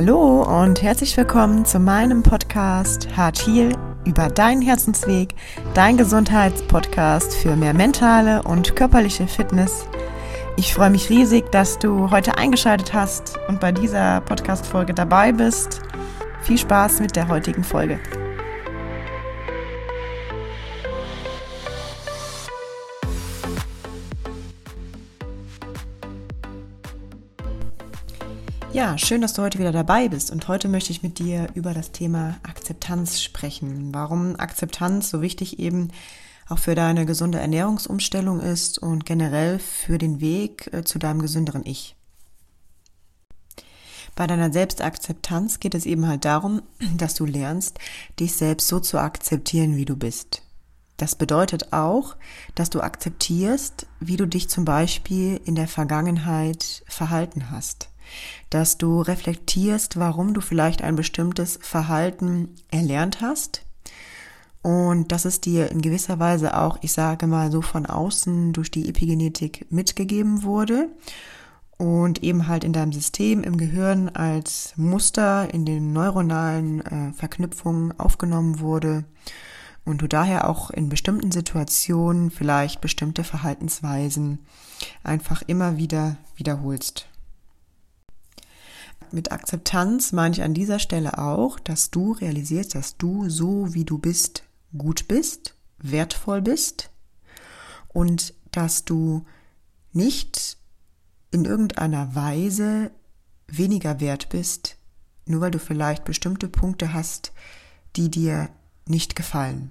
Hallo und herzlich willkommen zu meinem Podcast Hard Heal über deinen Herzensweg, dein Gesundheitspodcast für mehr mentale und körperliche Fitness. Ich freue mich riesig, dass du heute eingeschaltet hast und bei dieser Podcast-Folge dabei bist. Viel Spaß mit der heutigen Folge. Ja, schön, dass du heute wieder dabei bist und heute möchte ich mit dir über das Thema Akzeptanz sprechen. Warum Akzeptanz so wichtig eben auch für deine gesunde Ernährungsumstellung ist und generell für den Weg äh, zu deinem gesünderen Ich. Bei deiner Selbstakzeptanz geht es eben halt darum, dass du lernst, dich selbst so zu akzeptieren, wie du bist. Das bedeutet auch, dass du akzeptierst, wie du dich zum Beispiel in der Vergangenheit verhalten hast dass du reflektierst, warum du vielleicht ein bestimmtes Verhalten erlernt hast. Und dass es dir in gewisser Weise auch, ich sage mal so von außen durch die Epigenetik mitgegeben wurde und eben halt in deinem System im Gehirn als Muster in den neuronalen äh, Verknüpfungen aufgenommen wurde und du daher auch in bestimmten Situationen vielleicht bestimmte Verhaltensweisen einfach immer wieder wiederholst mit Akzeptanz meine ich an dieser Stelle auch, dass du realisierst, dass du so wie du bist gut bist, wertvoll bist und dass du nicht in irgendeiner Weise weniger wert bist, nur weil du vielleicht bestimmte Punkte hast, die dir nicht gefallen.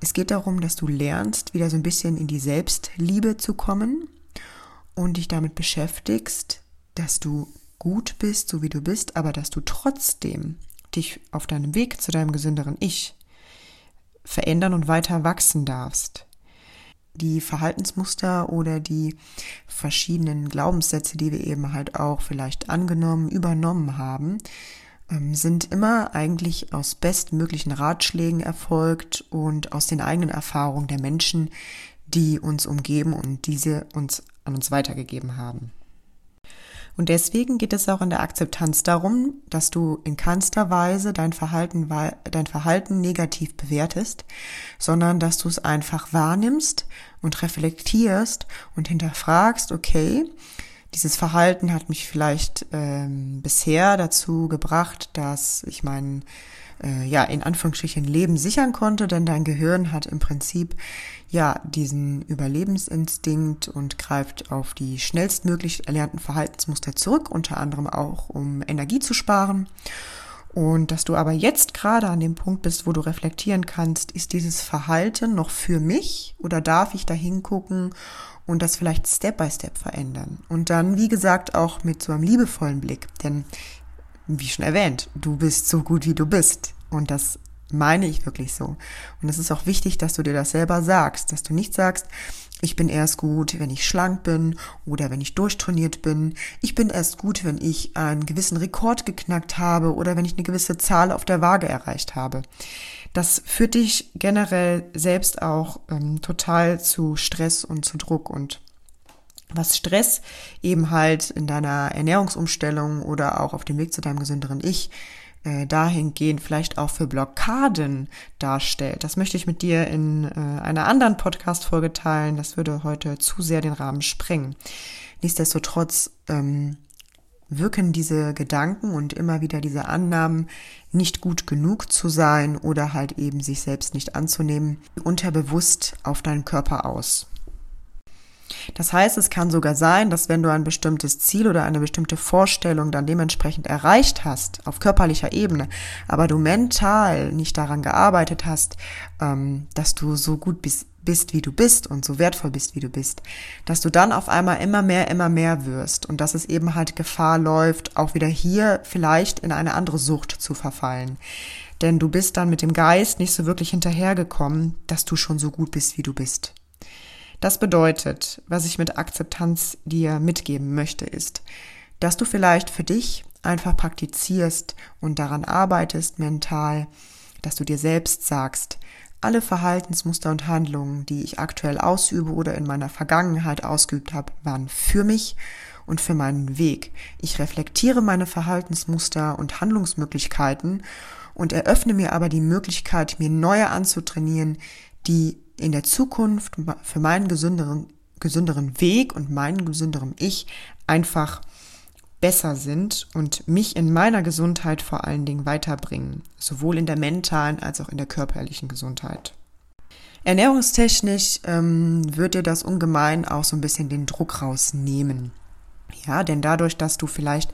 Es geht darum, dass du lernst, wieder so ein bisschen in die Selbstliebe zu kommen und dich damit beschäftigst, dass du gut bist, so wie du bist, aber dass du trotzdem dich auf deinem Weg zu deinem gesünderen Ich verändern und weiter wachsen darfst. Die Verhaltensmuster oder die verschiedenen Glaubenssätze, die wir eben halt auch vielleicht angenommen, übernommen haben, ähm, sind immer eigentlich aus bestmöglichen Ratschlägen erfolgt und aus den eigenen Erfahrungen der Menschen, die uns umgeben und diese uns an uns weitergegeben haben. Und deswegen geht es auch in der Akzeptanz darum, dass du in keinster Weise dein Verhalten, dein Verhalten negativ bewertest, sondern dass du es einfach wahrnimmst und reflektierst und hinterfragst, okay, dieses Verhalten hat mich vielleicht ähm, bisher dazu gebracht, dass ich meinen äh, ja, in Anführungsstrichen Leben sichern konnte, denn dein Gehirn hat im Prinzip ja diesen Überlebensinstinkt und greift auf die schnellstmöglich erlernten Verhaltensmuster zurück, unter anderem auch um Energie zu sparen. Und dass du aber jetzt gerade an dem Punkt bist, wo du reflektieren kannst, ist dieses Verhalten noch für mich oder darf ich da hingucken und das vielleicht Step by Step verändern? Und dann, wie gesagt, auch mit so einem liebevollen Blick. Denn wie schon erwähnt, du bist so gut, wie du bist. Und das meine ich wirklich so. Und es ist auch wichtig, dass du dir das selber sagst, dass du nicht sagst, ich bin erst gut, wenn ich schlank bin oder wenn ich durchtrainiert bin. Ich bin erst gut, wenn ich einen gewissen Rekord geknackt habe oder wenn ich eine gewisse Zahl auf der Waage erreicht habe. Das führt dich generell selbst auch ähm, total zu Stress und zu Druck und was Stress eben halt in deiner Ernährungsumstellung oder auch auf dem Weg zu deinem gesünderen Ich äh, dahingehend vielleicht auch für Blockaden darstellt. Das möchte ich mit dir in äh, einer anderen Podcast-Folge teilen. Das würde heute zu sehr den Rahmen sprengen. Nichtsdestotrotz ähm, wirken diese Gedanken und immer wieder diese Annahmen, nicht gut genug zu sein oder halt eben sich selbst nicht anzunehmen, unterbewusst auf deinen Körper aus. Das heißt, es kann sogar sein, dass wenn du ein bestimmtes Ziel oder eine bestimmte Vorstellung dann dementsprechend erreicht hast, auf körperlicher Ebene, aber du mental nicht daran gearbeitet hast, ähm, dass du so gut bist, bist, wie du bist und so wertvoll bist, wie du bist, dass du dann auf einmal immer mehr, immer mehr wirst und dass es eben halt Gefahr läuft, auch wieder hier vielleicht in eine andere Sucht zu verfallen. Denn du bist dann mit dem Geist nicht so wirklich hinterhergekommen, dass du schon so gut bist, wie du bist. Das bedeutet, was ich mit Akzeptanz dir mitgeben möchte, ist, dass du vielleicht für dich einfach praktizierst und daran arbeitest mental, dass du dir selbst sagst, alle Verhaltensmuster und Handlungen, die ich aktuell ausübe oder in meiner Vergangenheit ausgeübt habe, waren für mich und für meinen Weg. Ich reflektiere meine Verhaltensmuster und Handlungsmöglichkeiten und eröffne mir aber die Möglichkeit, mir neue anzutrainieren, die in der Zukunft für meinen gesünderen, gesünderen Weg und meinen gesünderen Ich einfach besser sind und mich in meiner Gesundheit vor allen Dingen weiterbringen, sowohl in der mentalen als auch in der körperlichen Gesundheit. Ernährungstechnisch ähm, wird dir das ungemein auch so ein bisschen den Druck rausnehmen. Ja, denn dadurch, dass du vielleicht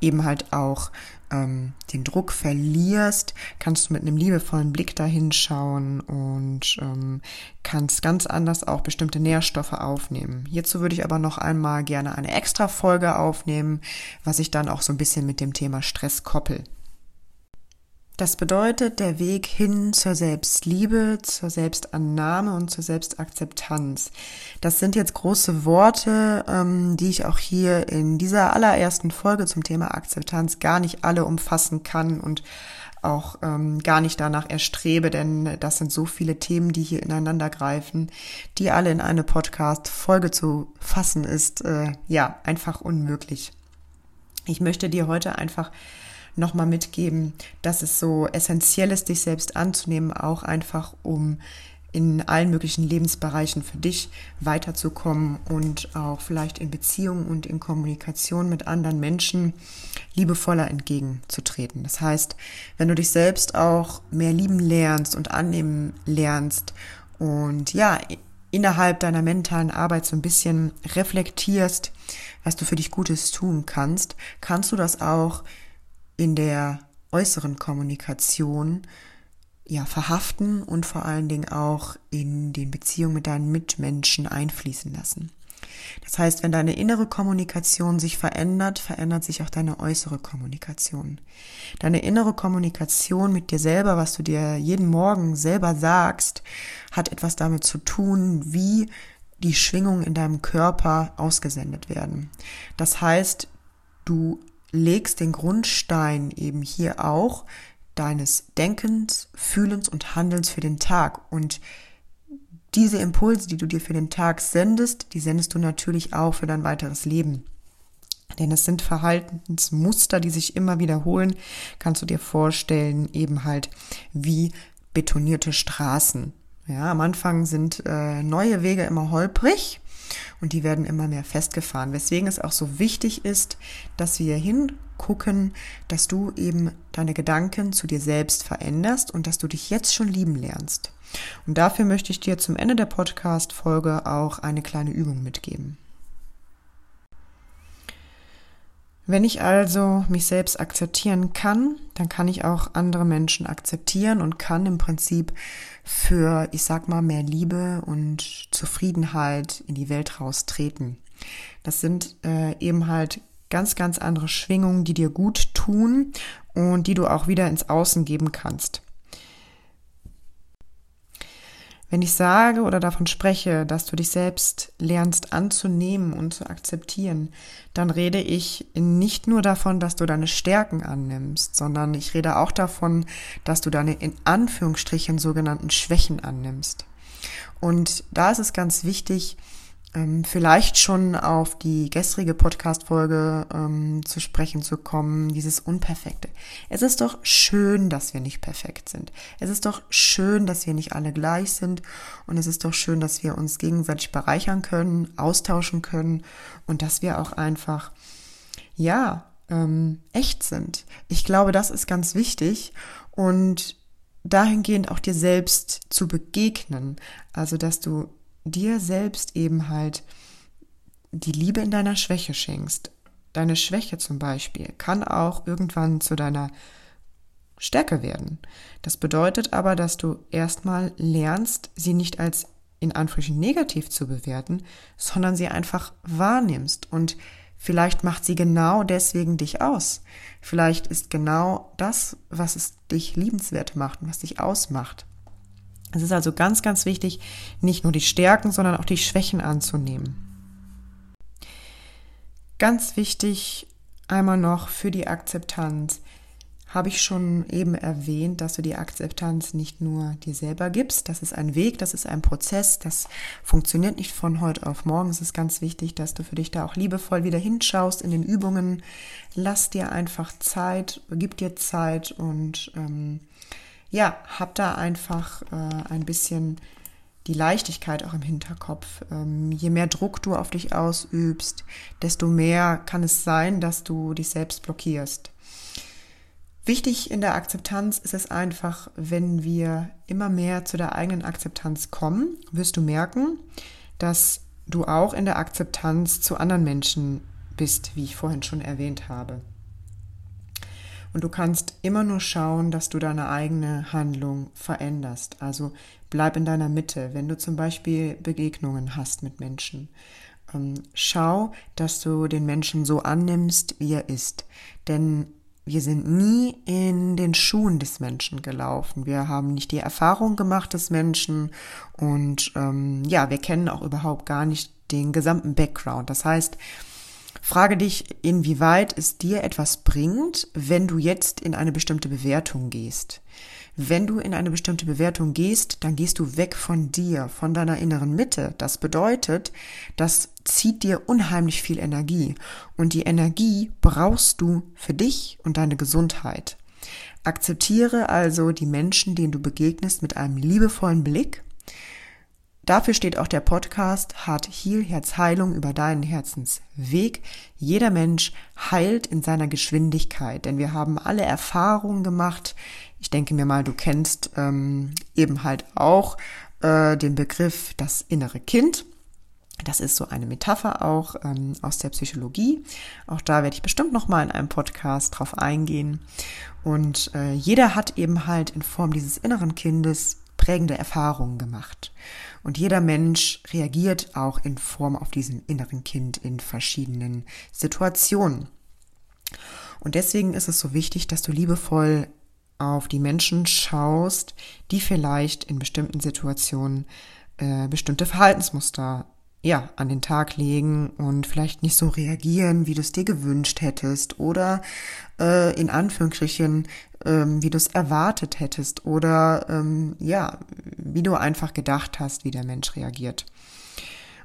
eben halt auch ähm, den Druck verlierst, kannst du mit einem liebevollen Blick dahin schauen und ähm, kannst ganz anders auch bestimmte Nährstoffe aufnehmen. Hierzu würde ich aber noch einmal gerne eine extra Folge aufnehmen, was ich dann auch so ein bisschen mit dem Thema Stress koppel. Das bedeutet der Weg hin zur Selbstliebe, zur Selbstannahme und zur Selbstakzeptanz. Das sind jetzt große Worte, ähm, die ich auch hier in dieser allerersten Folge zum Thema Akzeptanz gar nicht alle umfassen kann und auch ähm, gar nicht danach erstrebe, denn das sind so viele Themen, die hier ineinander greifen, die alle in eine Podcast-Folge zu fassen ist, äh, ja, einfach unmöglich. Ich möchte dir heute einfach nochmal mitgeben, dass es so essentiell ist, dich selbst anzunehmen, auch einfach um in allen möglichen Lebensbereichen für dich weiterzukommen und auch vielleicht in Beziehungen und in Kommunikation mit anderen Menschen liebevoller entgegenzutreten. Das heißt, wenn du dich selbst auch mehr lieben lernst und annehmen lernst und ja, innerhalb deiner mentalen Arbeit so ein bisschen reflektierst, was du für dich Gutes tun kannst, kannst du das auch in der äußeren Kommunikation ja verhaften und vor allen Dingen auch in den Beziehungen mit deinen Mitmenschen einfließen lassen. Das heißt, wenn deine innere Kommunikation sich verändert, verändert sich auch deine äußere Kommunikation. Deine innere Kommunikation mit dir selber, was du dir jeden Morgen selber sagst, hat etwas damit zu tun, wie die Schwingungen in deinem Körper ausgesendet werden. Das heißt, du legst den Grundstein eben hier auch deines Denkens, Fühlens und Handelns für den Tag. Und diese Impulse, die du dir für den Tag sendest, die sendest du natürlich auch für dein weiteres Leben. Denn es sind Verhaltensmuster, die sich immer wiederholen. Kannst du dir vorstellen, eben halt wie betonierte Straßen. Ja, am Anfang sind äh, neue Wege immer holprig und die werden immer mehr festgefahren. Weswegen es auch so wichtig ist, dass wir hingucken, dass du eben deine Gedanken zu dir selbst veränderst und dass du dich jetzt schon lieben lernst. Und dafür möchte ich dir zum Ende der Podcast-Folge auch eine kleine Übung mitgeben. Wenn ich also mich selbst akzeptieren kann, dann kann ich auch andere Menschen akzeptieren und kann im Prinzip für, ich sag mal, mehr Liebe und Zufriedenheit in die Welt raustreten. Das sind äh, eben halt ganz, ganz andere Schwingungen, die dir gut tun und die du auch wieder ins Außen geben kannst. Wenn ich sage oder davon spreche, dass du dich selbst lernst anzunehmen und zu akzeptieren, dann rede ich nicht nur davon, dass du deine Stärken annimmst, sondern ich rede auch davon, dass du deine in Anführungsstrichen sogenannten Schwächen annimmst. Und da ist es ganz wichtig, ähm, vielleicht schon auf die gestrige Podcast-Folge ähm, zu sprechen zu kommen, dieses Unperfekte. Es ist doch schön, dass wir nicht perfekt sind. Es ist doch schön, dass wir nicht alle gleich sind. Und es ist doch schön, dass wir uns gegenseitig bereichern können, austauschen können und dass wir auch einfach, ja, ähm, echt sind. Ich glaube, das ist ganz wichtig. Und dahingehend auch dir selbst zu begegnen. Also, dass du dir selbst eben halt die Liebe in deiner Schwäche schenkst. Deine Schwäche zum Beispiel kann auch irgendwann zu deiner Stärke werden. Das bedeutet aber, dass du erstmal lernst, sie nicht als in Anführungsstrichen negativ zu bewerten, sondern sie einfach wahrnimmst und vielleicht macht sie genau deswegen dich aus. Vielleicht ist genau das, was es dich liebenswert macht und was dich ausmacht. Es ist also ganz, ganz wichtig, nicht nur die Stärken, sondern auch die Schwächen anzunehmen. Ganz wichtig einmal noch für die Akzeptanz. habe ich schon eben erwähnt, dass du die Akzeptanz nicht nur dir selber gibst. Das ist ein Weg, das ist ein Prozess, das funktioniert nicht von heute auf morgen. Es ist ganz wichtig, dass du für dich da auch liebevoll wieder hinschaust in den Übungen. Lass dir einfach Zeit, gib dir Zeit und ähm, ja, hab da einfach äh, ein bisschen die Leichtigkeit auch im Hinterkopf. Ähm, je mehr Druck du auf dich ausübst, desto mehr kann es sein, dass du dich selbst blockierst. Wichtig in der Akzeptanz ist es einfach, wenn wir immer mehr zu der eigenen Akzeptanz kommen, wirst du merken, dass du auch in der Akzeptanz zu anderen Menschen bist, wie ich vorhin schon erwähnt habe. Und du kannst immer nur schauen, dass du deine eigene Handlung veränderst. Also bleib in deiner Mitte. Wenn du zum Beispiel Begegnungen hast mit Menschen, ähm, schau, dass du den Menschen so annimmst, wie er ist. Denn wir sind nie in den Schuhen des Menschen gelaufen. Wir haben nicht die Erfahrung gemacht des Menschen und ähm, ja, wir kennen auch überhaupt gar nicht den gesamten Background. Das heißt, frage dich, inwieweit es dir etwas bringt, wenn du jetzt in eine bestimmte Bewertung gehst. Wenn du in eine bestimmte Bewertung gehst, dann gehst du weg von dir, von deiner inneren Mitte. Das bedeutet, das zieht dir unheimlich viel Energie. Und die Energie brauchst du für dich und deine Gesundheit. Akzeptiere also die Menschen, denen du begegnest, mit einem liebevollen Blick. Dafür steht auch der Podcast Heart Heal, Herzheilung über deinen Herzensweg. Jeder Mensch heilt in seiner Geschwindigkeit, denn wir haben alle Erfahrungen gemacht ich denke mir mal, du kennst ähm, eben halt auch äh, den Begriff das innere Kind. Das ist so eine Metapher auch ähm, aus der Psychologie. Auch da werde ich bestimmt noch mal in einem Podcast drauf eingehen. Und äh, jeder hat eben halt in Form dieses inneren Kindes prägende Erfahrungen gemacht. Und jeder Mensch reagiert auch in Form auf diesen inneren Kind in verschiedenen Situationen. Und deswegen ist es so wichtig, dass du liebevoll auf die Menschen schaust, die vielleicht in bestimmten Situationen äh, bestimmte Verhaltensmuster ja, an den Tag legen und vielleicht nicht so reagieren, wie du es dir gewünscht hättest oder äh, in Anführungsstrichen, ähm, wie du es erwartet hättest oder ähm, ja, wie du einfach gedacht hast, wie der Mensch reagiert.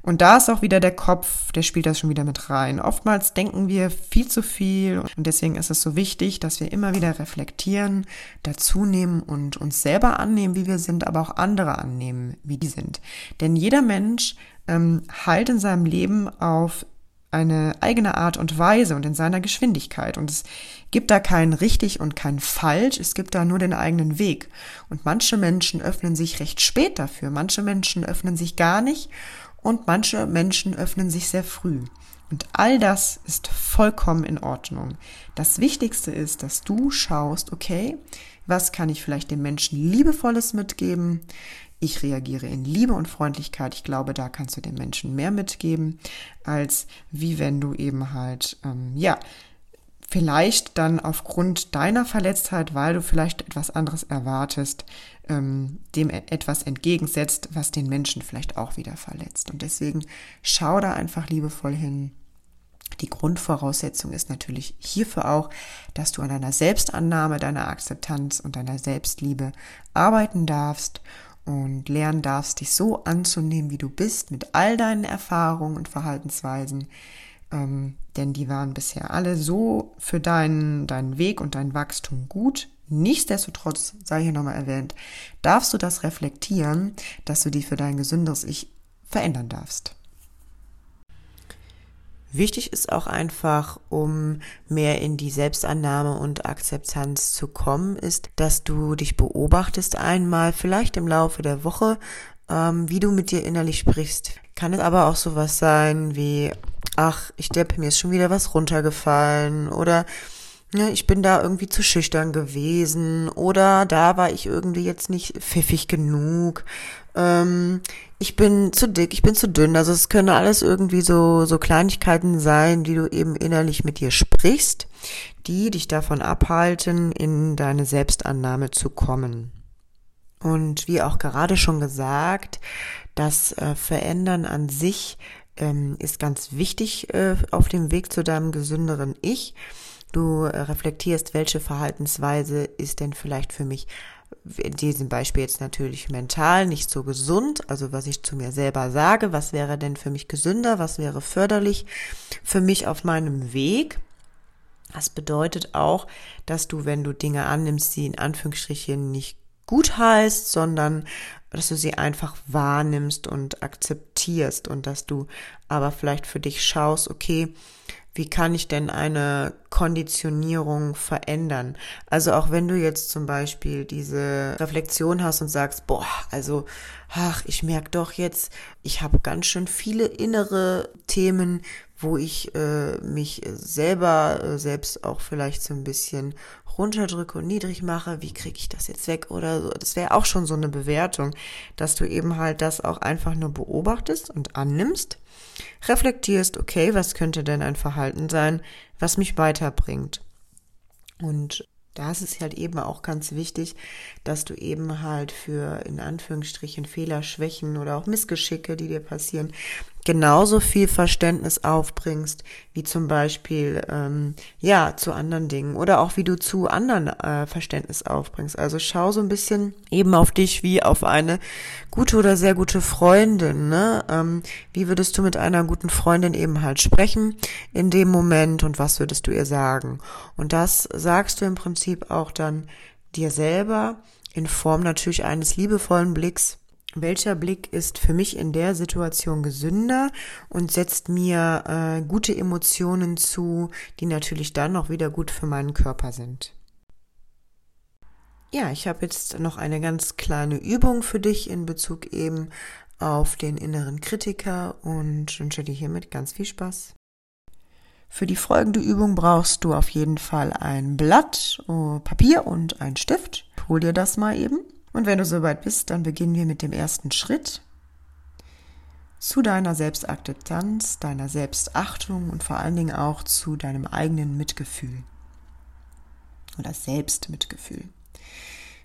Und da ist auch wieder der Kopf, der spielt das schon wieder mit rein. Oftmals denken wir viel zu viel und deswegen ist es so wichtig, dass wir immer wieder reflektieren, dazu nehmen und uns selber annehmen, wie wir sind, aber auch andere annehmen, wie die sind. Denn jeder Mensch ähm, heilt in seinem Leben auf eine eigene Art und Weise und in seiner Geschwindigkeit. Und es gibt da kein richtig und kein falsch, es gibt da nur den eigenen Weg. Und manche Menschen öffnen sich recht spät dafür, manche Menschen öffnen sich gar nicht und manche Menschen öffnen sich sehr früh. Und all das ist vollkommen in Ordnung. Das Wichtigste ist, dass du schaust, okay, was kann ich vielleicht dem Menschen liebevolles mitgeben? Ich reagiere in Liebe und Freundlichkeit. Ich glaube, da kannst du dem Menschen mehr mitgeben, als wie wenn du eben halt, ähm, ja, vielleicht dann aufgrund deiner Verletztheit, weil du vielleicht etwas anderes erwartest, ähm, dem e-, etwas entgegensetzt, was den Menschen vielleicht auch wieder verletzt. Und deswegen schau da einfach liebevoll hin. Die Grundvoraussetzung ist natürlich hierfür auch, dass du an deiner Selbstannahme, deiner Akzeptanz und deiner Selbstliebe arbeiten darfst und lernen darfst, dich so anzunehmen, wie du bist, mit all deinen Erfahrungen und Verhaltensweisen, ähm, denn die waren bisher alle so für deinen, deinen Weg und dein Wachstum gut. Nichtsdestotrotz, sei hier nochmal erwähnt, darfst du das reflektieren, dass du die für dein gesünderes Ich verändern darfst. Wichtig ist auch einfach, um mehr in die Selbstannahme und Akzeptanz zu kommen, ist, dass du dich beobachtest einmal, vielleicht im Laufe der Woche, ähm, wie du mit dir innerlich sprichst. Kann es aber auch sowas sein wie, ach, ich depp, mir ist schon wieder was runtergefallen oder ja, ich bin da irgendwie zu schüchtern gewesen oder da war ich irgendwie jetzt nicht pfiffig genug. Ähm, ich bin zu dick, ich bin zu dünn. Also es können alles irgendwie so, so Kleinigkeiten sein, die du eben innerlich mit dir sprichst, die dich davon abhalten, in deine Selbstannahme zu kommen. Und wie auch gerade schon gesagt, das äh, Verändern an sich ähm, ist ganz wichtig äh, auf dem Weg zu deinem gesünderen Ich. Du äh, reflektierst, welche Verhaltensweise ist denn vielleicht für mich in diesem Beispiel jetzt natürlich mental nicht so gesund, also was ich zu mir selber sage, was wäre denn für mich gesünder, was wäre förderlich für mich auf meinem Weg. Das bedeutet auch, dass du, wenn du Dinge annimmst, die in Anführungsstrichen nicht gut heißt, sondern dass du sie einfach wahrnimmst und akzeptierst und dass du aber vielleicht für dich schaust, okay, wie kann ich denn eine Konditionierung verändern? Also auch wenn du jetzt zum Beispiel diese Reflexion hast und sagst, boah, also, ach, ich merke doch jetzt, ich habe ganz schön viele innere Themen, wo ich äh, mich selber äh, selbst auch vielleicht so ein bisschen runterdrücke und niedrig mache, wie kriege ich das jetzt weg oder so. Das wäre auch schon so eine Bewertung, dass du eben halt das auch einfach nur beobachtest und annimmst, reflektierst, okay, was könnte denn ein Verhalten sein, was mich weiterbringt. Und da ist halt eben auch ganz wichtig, dass du eben halt für in Anführungsstrichen Fehler, Schwächen oder auch Missgeschicke, die dir passieren, genauso viel Verständnis aufbringst, wie zum Beispiel ähm, ja zu anderen Dingen oder auch wie du zu anderen äh, Verständnis aufbringst. Also schau so ein bisschen eben auf dich wie auf eine gute oder sehr gute Freundin. Ne? Ähm, wie würdest du mit einer guten Freundin eben halt sprechen in dem Moment und was würdest du ihr sagen? Und das sagst du im Prinzip auch dann dir selber in Form natürlich eines liebevollen Blicks welcher Blick ist für mich in der Situation gesünder und setzt mir äh, gute Emotionen zu, die natürlich dann auch wieder gut für meinen Körper sind. Ja, ich habe jetzt noch eine ganz kleine Übung für dich in Bezug eben auf den inneren Kritiker und wünsche dir hiermit ganz viel Spaß. Für die folgende Übung brauchst du auf jeden Fall ein Blatt, oh, Papier und einen Stift. Hol dir das mal eben. Und wenn du soweit bist, dann beginnen wir mit dem ersten Schritt zu deiner Selbstakzeptanz, deiner Selbstachtung und vor allen Dingen auch zu deinem eigenen Mitgefühl oder Selbstmitgefühl.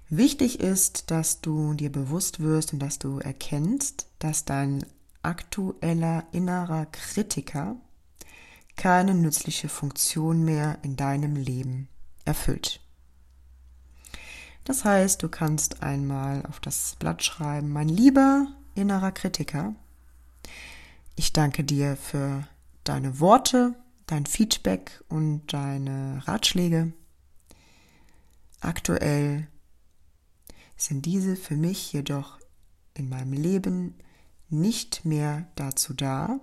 Wichtig ist, dass du dir bewusst wirst und dass du erkennst, dass dein aktueller innerer Kritiker keine nützliche Funktion mehr in deinem Leben erfüllt. Das heißt, du kannst einmal auf das Blatt schreiben, mein lieber innerer Kritiker, ich danke dir für deine Worte, dein Feedback und deine Ratschläge. Aktuell sind diese für mich jedoch in meinem Leben nicht mehr dazu da,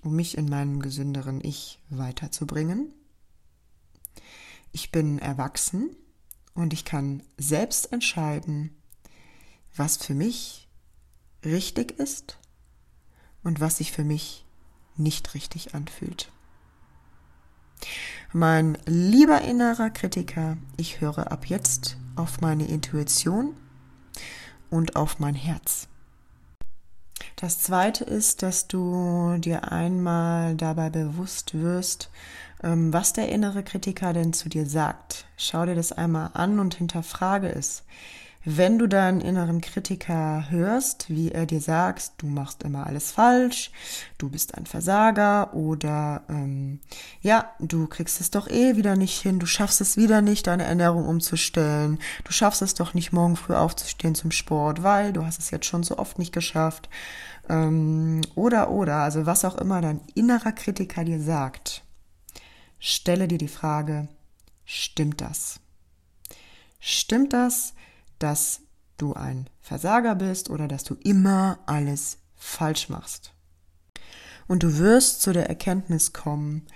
um mich in meinem gesünderen Ich weiterzubringen. Ich bin erwachsen und ich kann selbst entscheiden, was für mich richtig ist und was sich für mich nicht richtig anfühlt. Mein lieber innerer Kritiker, ich höre ab jetzt auf meine Intuition und auf mein Herz. Das zweite ist, dass du dir einmal dabei bewusst wirst, was der innere Kritiker denn zu dir sagt. Schau dir das einmal an und hinterfrage es. Wenn du deinen inneren Kritiker hörst, wie er dir sagt, du machst immer alles falsch, du bist ein Versager oder ähm, ja, du kriegst es doch eh wieder nicht hin, du schaffst es wieder nicht, deine Ernährung umzustellen, du schaffst es doch nicht, morgen früh aufzustehen zum Sport, weil du hast es jetzt schon so oft nicht geschafft. Ähm, oder oder, also was auch immer dein innerer Kritiker dir sagt, stelle dir die Frage, stimmt das? Stimmt das, dass du ein Versager bist oder dass du immer alles falsch machst? Und du wirst zu der Erkenntnis kommen,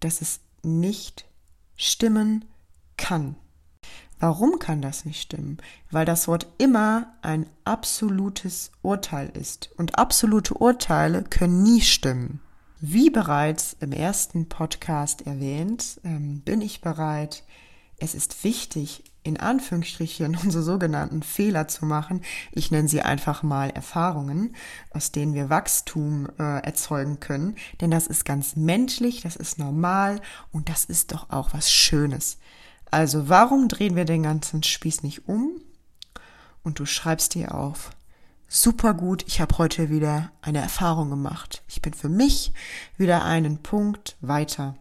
dass es nicht stimmen kann. Warum kann das nicht stimmen? Weil das Wort immer ein absolutes Urteil ist. Und absolute Urteile können nie stimmen. Wie bereits im ersten Podcast erwähnt, ähm, bin ich bereit. Es ist wichtig, in Anführungsstrichen unsere sogenannten Fehler zu machen. Ich nenne sie einfach mal Erfahrungen, aus denen wir Wachstum äh, erzeugen können. Denn das ist ganz menschlich, das ist normal und das ist doch auch was Schönes. Also warum drehen wir den ganzen Spieß nicht um? Und du schreibst dir auf, super gut, ich habe heute wieder eine Erfahrung gemacht. Ich bin für mich wieder einen Punkt weiter.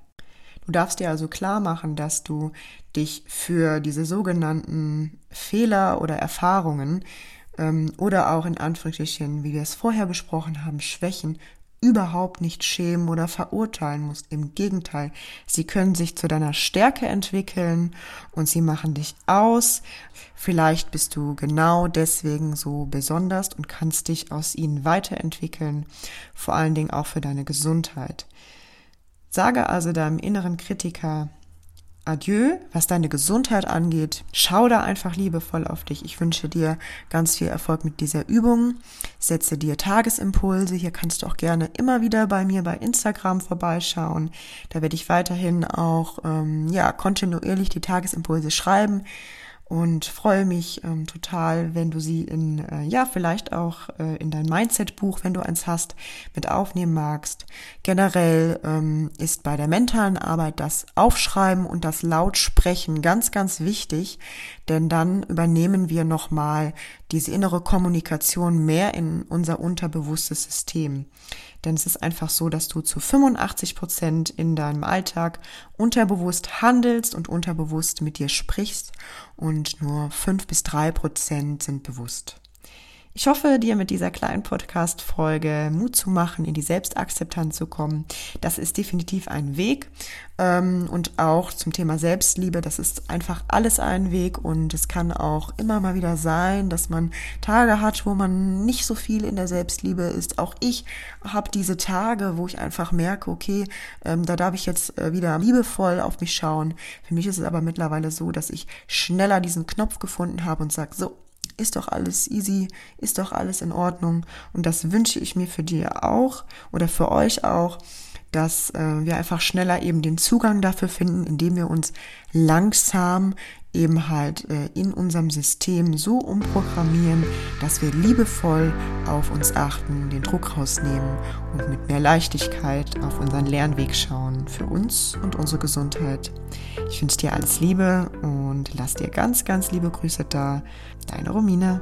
Du darfst dir also klar machen, dass du dich für diese sogenannten Fehler oder Erfahrungen ähm, oder auch in Anführungsstrichen, wie wir es vorher besprochen haben, Schwächen überhaupt nicht schämen oder verurteilen musst. Im Gegenteil, sie können sich zu deiner Stärke entwickeln und sie machen dich aus. Vielleicht bist du genau deswegen so besonders und kannst dich aus ihnen weiterentwickeln, vor allen Dingen auch für deine Gesundheit. Sage also deinem inneren Kritiker, Adieu, was deine Gesundheit angeht. Schau da einfach liebevoll auf dich. Ich wünsche dir ganz viel Erfolg mit dieser Übung. Setze dir Tagesimpulse. Hier kannst du auch gerne immer wieder bei mir bei Instagram vorbeischauen. Da werde ich weiterhin auch ähm, ja kontinuierlich die Tagesimpulse schreiben und freue mich ähm, total, wenn du sie in, äh, ja, vielleicht auch äh, in dein Mindset-Buch, wenn du eins hast, mit aufnehmen magst. Generell ähm, ist bei der mentalen Arbeit das Aufschreiben und das Lautsprechen ganz, ganz wichtig, denn dann übernehmen wir nochmal diese innere Kommunikation mehr in unser unterbewusstes System. Denn es ist einfach so, dass du zu 85 Prozent in deinem Alltag unterbewusst handelst und unterbewusst mit dir sprichst und nur fünf bis drei Prozent sind bewusst. Ich hoffe, dir mit dieser kleinen Podcast-Folge Mut zu machen, in die Selbstakzeptanz zu kommen. Das ist definitiv ein Weg. Ähm, und auch zum Thema Selbstliebe, das ist einfach alles ein Weg. Und es kann auch immer mal wieder sein, dass man Tage hat, wo man nicht so viel in der Selbstliebe ist. Auch ich habe diese Tage, wo ich einfach merke, okay, ähm, da darf ich jetzt äh, wieder liebevoll auf mich schauen. Für mich ist es aber mittlerweile so, dass ich schneller diesen Knopf gefunden habe und sage, so, ist doch alles easy, ist doch alles in Ordnung. Und das wünsche ich mir für dir auch oder für euch auch, dass äh, wir einfach schneller eben den Zugang dafür finden, indem wir uns langsam eben halt äh, in unserem System so umprogrammieren, dass wir liebevoll auf uns achten, den Druck rausnehmen und mit mehr Leichtigkeit auf unseren Lernweg schauen für uns und unsere Gesundheit. Ich wünsche dir alles Liebe und lass dir ganz, ganz liebe Grüße da. Deine Romina.